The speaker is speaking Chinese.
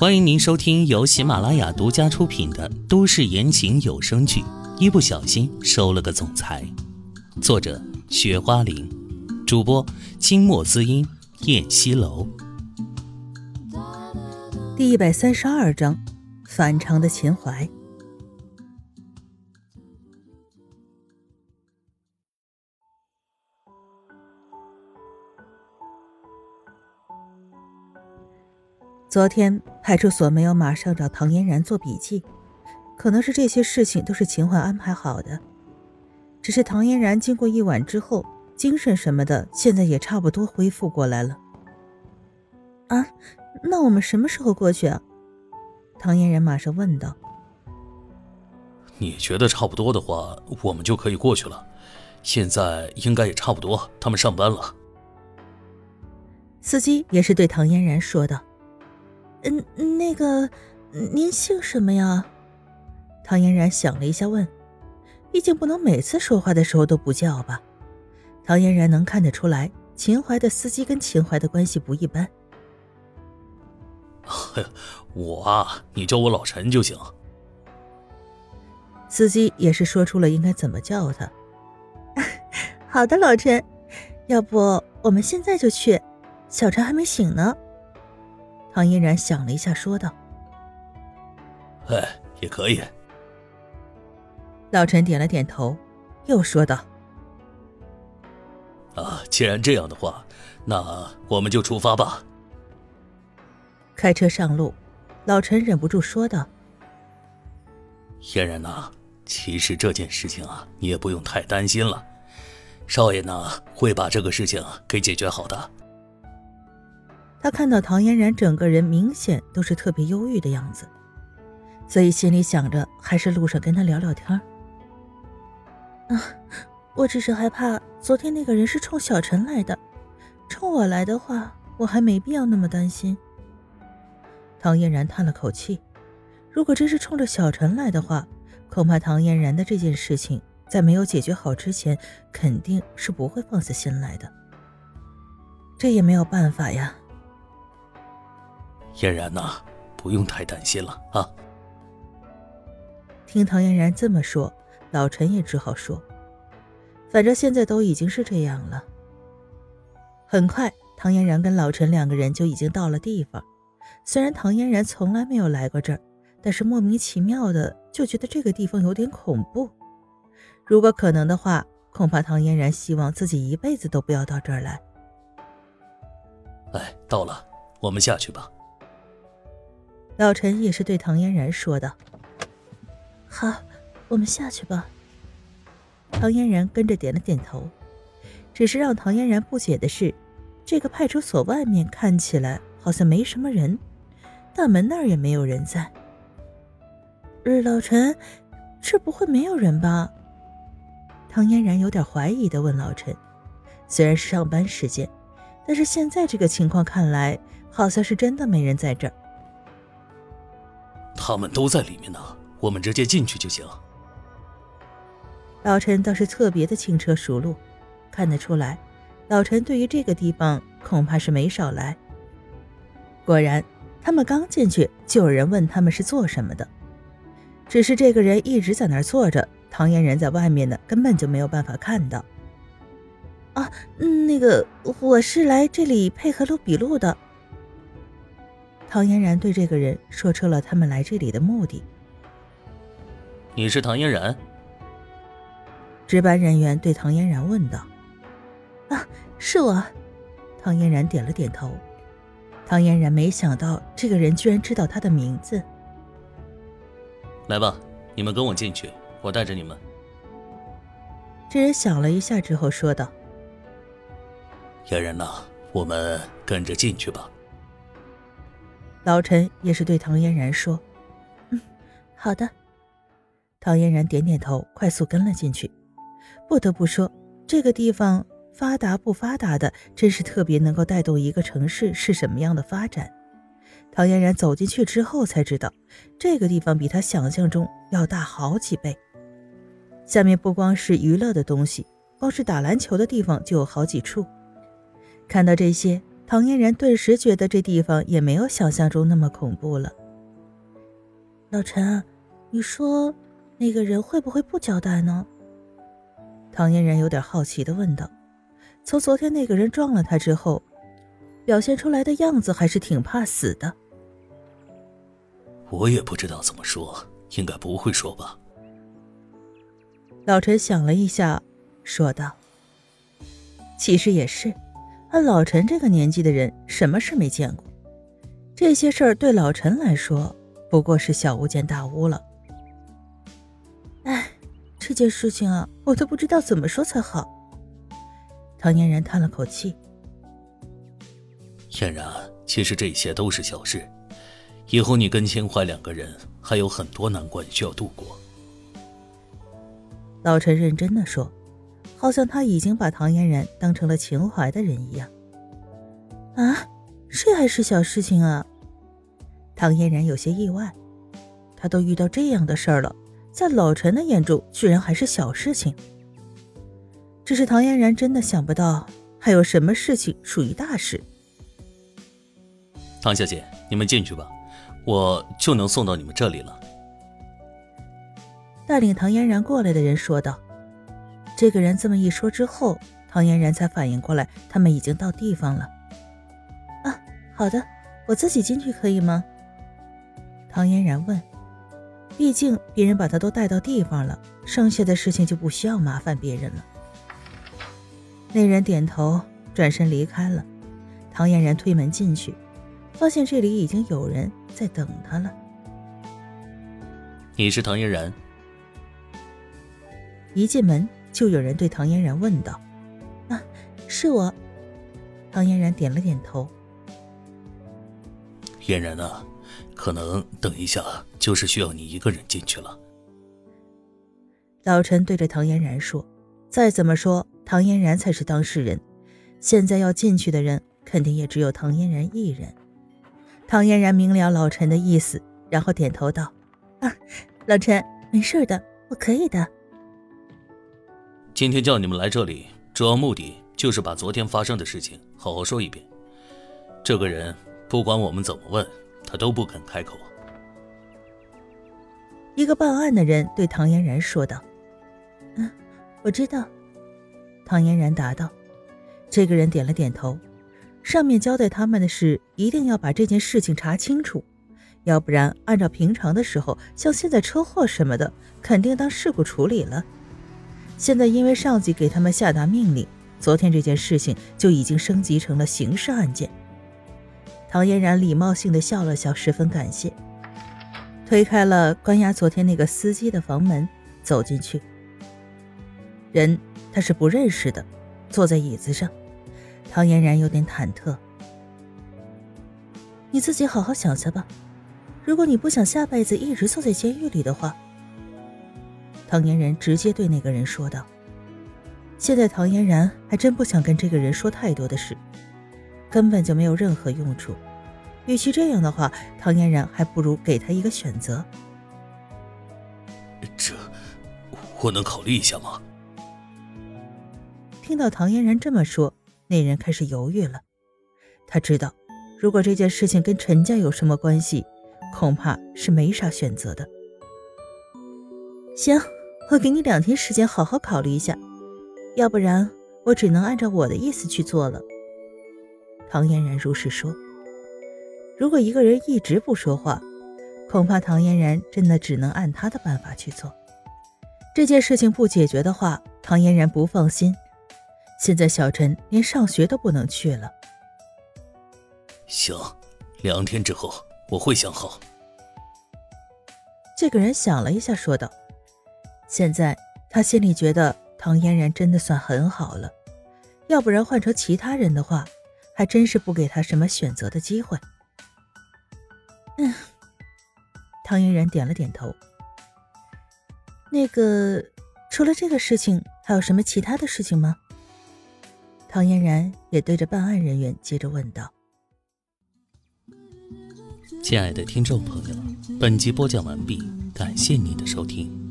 欢迎您收听由喜马拉雅独家出品的都市言情有声剧《一不小心收了个总裁》，作者：雪花玲，主播：清墨滋音、燕西楼。第一百三十二章：反常的情怀。昨天派出所没有马上找唐嫣然做笔记，可能是这些事情都是秦淮安排好的。只是唐嫣然经过一晚之后，精神什么的现在也差不多恢复过来了。啊，那我们什么时候过去啊？唐嫣然马上问道。你觉得差不多的话，我们就可以过去了。现在应该也差不多，他们上班了。司机也是对唐嫣然说的。嗯，那个，您姓什么呀？唐嫣然想了一下，问：“毕竟不能每次说话的时候都不叫吧？”唐嫣然能看得出来，秦淮的司机跟秦淮的关系不一般。我啊，你叫我老陈就行。司机也是说出了应该怎么叫他。好的，老陈，要不我们现在就去？小陈还没醒呢。唐嫣然想了一下，说道：“哎，也可以。”老陈点了点头，又说道：“啊，既然这样的话，那我们就出发吧。”开车上路，老陈忍不住说道：“嫣然呐，其实这件事情啊，你也不用太担心了，少爷呢会把这个事情给解决好的。”他看到唐嫣然整个人明显都是特别忧郁的样子，所以心里想着还是路上跟他聊聊天。啊，我只是害怕昨天那个人是冲小陈来的，冲我来的话，我还没必要那么担心。唐嫣然叹了口气，如果真是冲着小陈来的话，恐怕唐嫣然的这件事情在没有解决好之前，肯定是不会放下心来的。这也没有办法呀。嫣然呐，不用太担心了啊。听唐嫣然这么说，老陈也只好说：“反正现在都已经是这样了。”很快，唐嫣然跟老陈两个人就已经到了地方。虽然唐嫣然从来没有来过这儿，但是莫名其妙的就觉得这个地方有点恐怖。如果可能的话，恐怕唐嫣然希望自己一辈子都不要到这儿来。哎，到了，我们下去吧。老陈也是对唐嫣然说的：“好，我们下去吧。”唐嫣然跟着点了点头。只是让唐嫣然不解的是，这个派出所外面看起来好像没什么人，大门那儿也没有人在。老陈，这不会没有人吧？唐嫣然有点怀疑的问老陈。虽然是上班时间，但是现在这个情况看来，好像是真的没人在这儿。他们都在里面呢，我们直接进去就行。老陈倒是特别的轻车熟路，看得出来，老陈对于这个地方恐怕是没少来。果然，他们刚进去就有人问他们是做什么的，只是这个人一直在那儿坐着，唐嫣然在外面呢，根本就没有办法看到。啊，那个，我是来这里配合录笔录的。唐嫣然对这个人说出了他们来这里的目的。你是唐嫣然？值班人员对唐嫣然问道。啊，是我。唐嫣然点了点头。唐嫣然没想到这个人居然知道他的名字。来吧，你们跟我进去，我带着你们。这人想了一下之后说道：“嫣然呐，我们跟着进去吧。”老陈也是对唐嫣然说：“嗯，好的。”唐嫣然点点头，快速跟了进去。不得不说，这个地方发达不发达的，真是特别能够带动一个城市是什么样的发展。唐嫣然走进去之后才知道，这个地方比他想象中要大好几倍。下面不光是娱乐的东西，光是打篮球的地方就有好几处。看到这些。唐嫣然顿时觉得这地方也没有想象中那么恐怖了。老陈，你说那个人会不会不交代呢？唐嫣然有点好奇的问道。从昨天那个人撞了他之后，表现出来的样子还是挺怕死的。我也不知道怎么说，应该不会说吧。老陈想了一下，说道：“其实也是。”按老陈这个年纪的人，什么事没见过？这些事儿对老陈来说不过是小巫见大巫了。哎，这件事情啊，我都不知道怎么说才好。唐嫣然叹了口气：“嫣然，其实这些都是小事，以后你跟秦淮两个人还有很多难关需要度过。”老陈认真的说。好像他已经把唐嫣然当成了秦淮的人一样。啊，这还是小事情啊！唐嫣然有些意外，他都遇到这样的事儿了，在老陈的眼中居然还是小事情。只是唐嫣然真的想不到还有什么事情属于大事。唐小姐，你们进去吧，我就能送到你们这里了。带领唐嫣然过来的人说道。这个人这么一说之后，唐嫣然才反应过来，他们已经到地方了。啊，好的，我自己进去可以吗？唐嫣然问。毕竟别人把他都带到地方了，剩下的事情就不需要麻烦别人了。那人点头，转身离开了。唐嫣然推门进去，发现这里已经有人在等他了。你是唐嫣然？一进门。就有人对唐嫣然问道：“啊，是我。”唐嫣然点了点头。嫣然啊，可能等一下就是需要你一个人进去了。老陈对着唐嫣然说：“再怎么说，唐嫣然才是当事人，现在要进去的人肯定也只有唐嫣然一人。”唐嫣然明了老陈的意思，然后点头道：“啊，老陈，没事的，我可以的。”今天叫你们来这里，主要目的就是把昨天发生的事情好好说一遍。这个人不管我们怎么问，他都不肯开口。一个办案的人对唐嫣然说道：“嗯，我知道。”唐嫣然答道。这个人点了点头。上面交代他们的是，一定要把这件事情查清楚，要不然按照平常的时候，像现在车祸什么的，肯定当事故处理了。现在因为上级给他们下达命令，昨天这件事情就已经升级成了刑事案件。唐嫣然礼貌性的笑了笑，十分感谢，推开了关押昨天那个司机的房门，走进去。人他是不认识的，坐在椅子上，唐嫣然有点忐忑。你自己好好想想吧，如果你不想下辈子一直坐在监狱里的话。唐嫣然直接对那个人说道：“现在唐嫣然还真不想跟这个人说太多的事，根本就没有任何用处。与其这样的话，唐嫣然还不如给他一个选择。这，我能考虑一下吗？”听到唐嫣然这么说，那人开始犹豫了。他知道，如果这件事情跟陈家有什么关系，恐怕是没啥选择的。行。我给你两天时间，好好考虑一下，要不然我只能按照我的意思去做了。”唐嫣然如是说。如果一个人一直不说话，恐怕唐嫣然真的只能按他的办法去做。这件事情不解决的话，唐嫣然不放心。现在小陈连上学都不能去了。行，两天之后我会想好。这个人想了一下，说道。现在他心里觉得唐嫣然真的算很好了，要不然换成其他人的话，还真是不给他什么选择的机会。嗯，唐嫣然点了点头。那个，除了这个事情，还有什么其他的事情吗？唐嫣然也对着办案人员接着问道。亲爱的听众朋友，本集播讲完毕，感谢您的收听。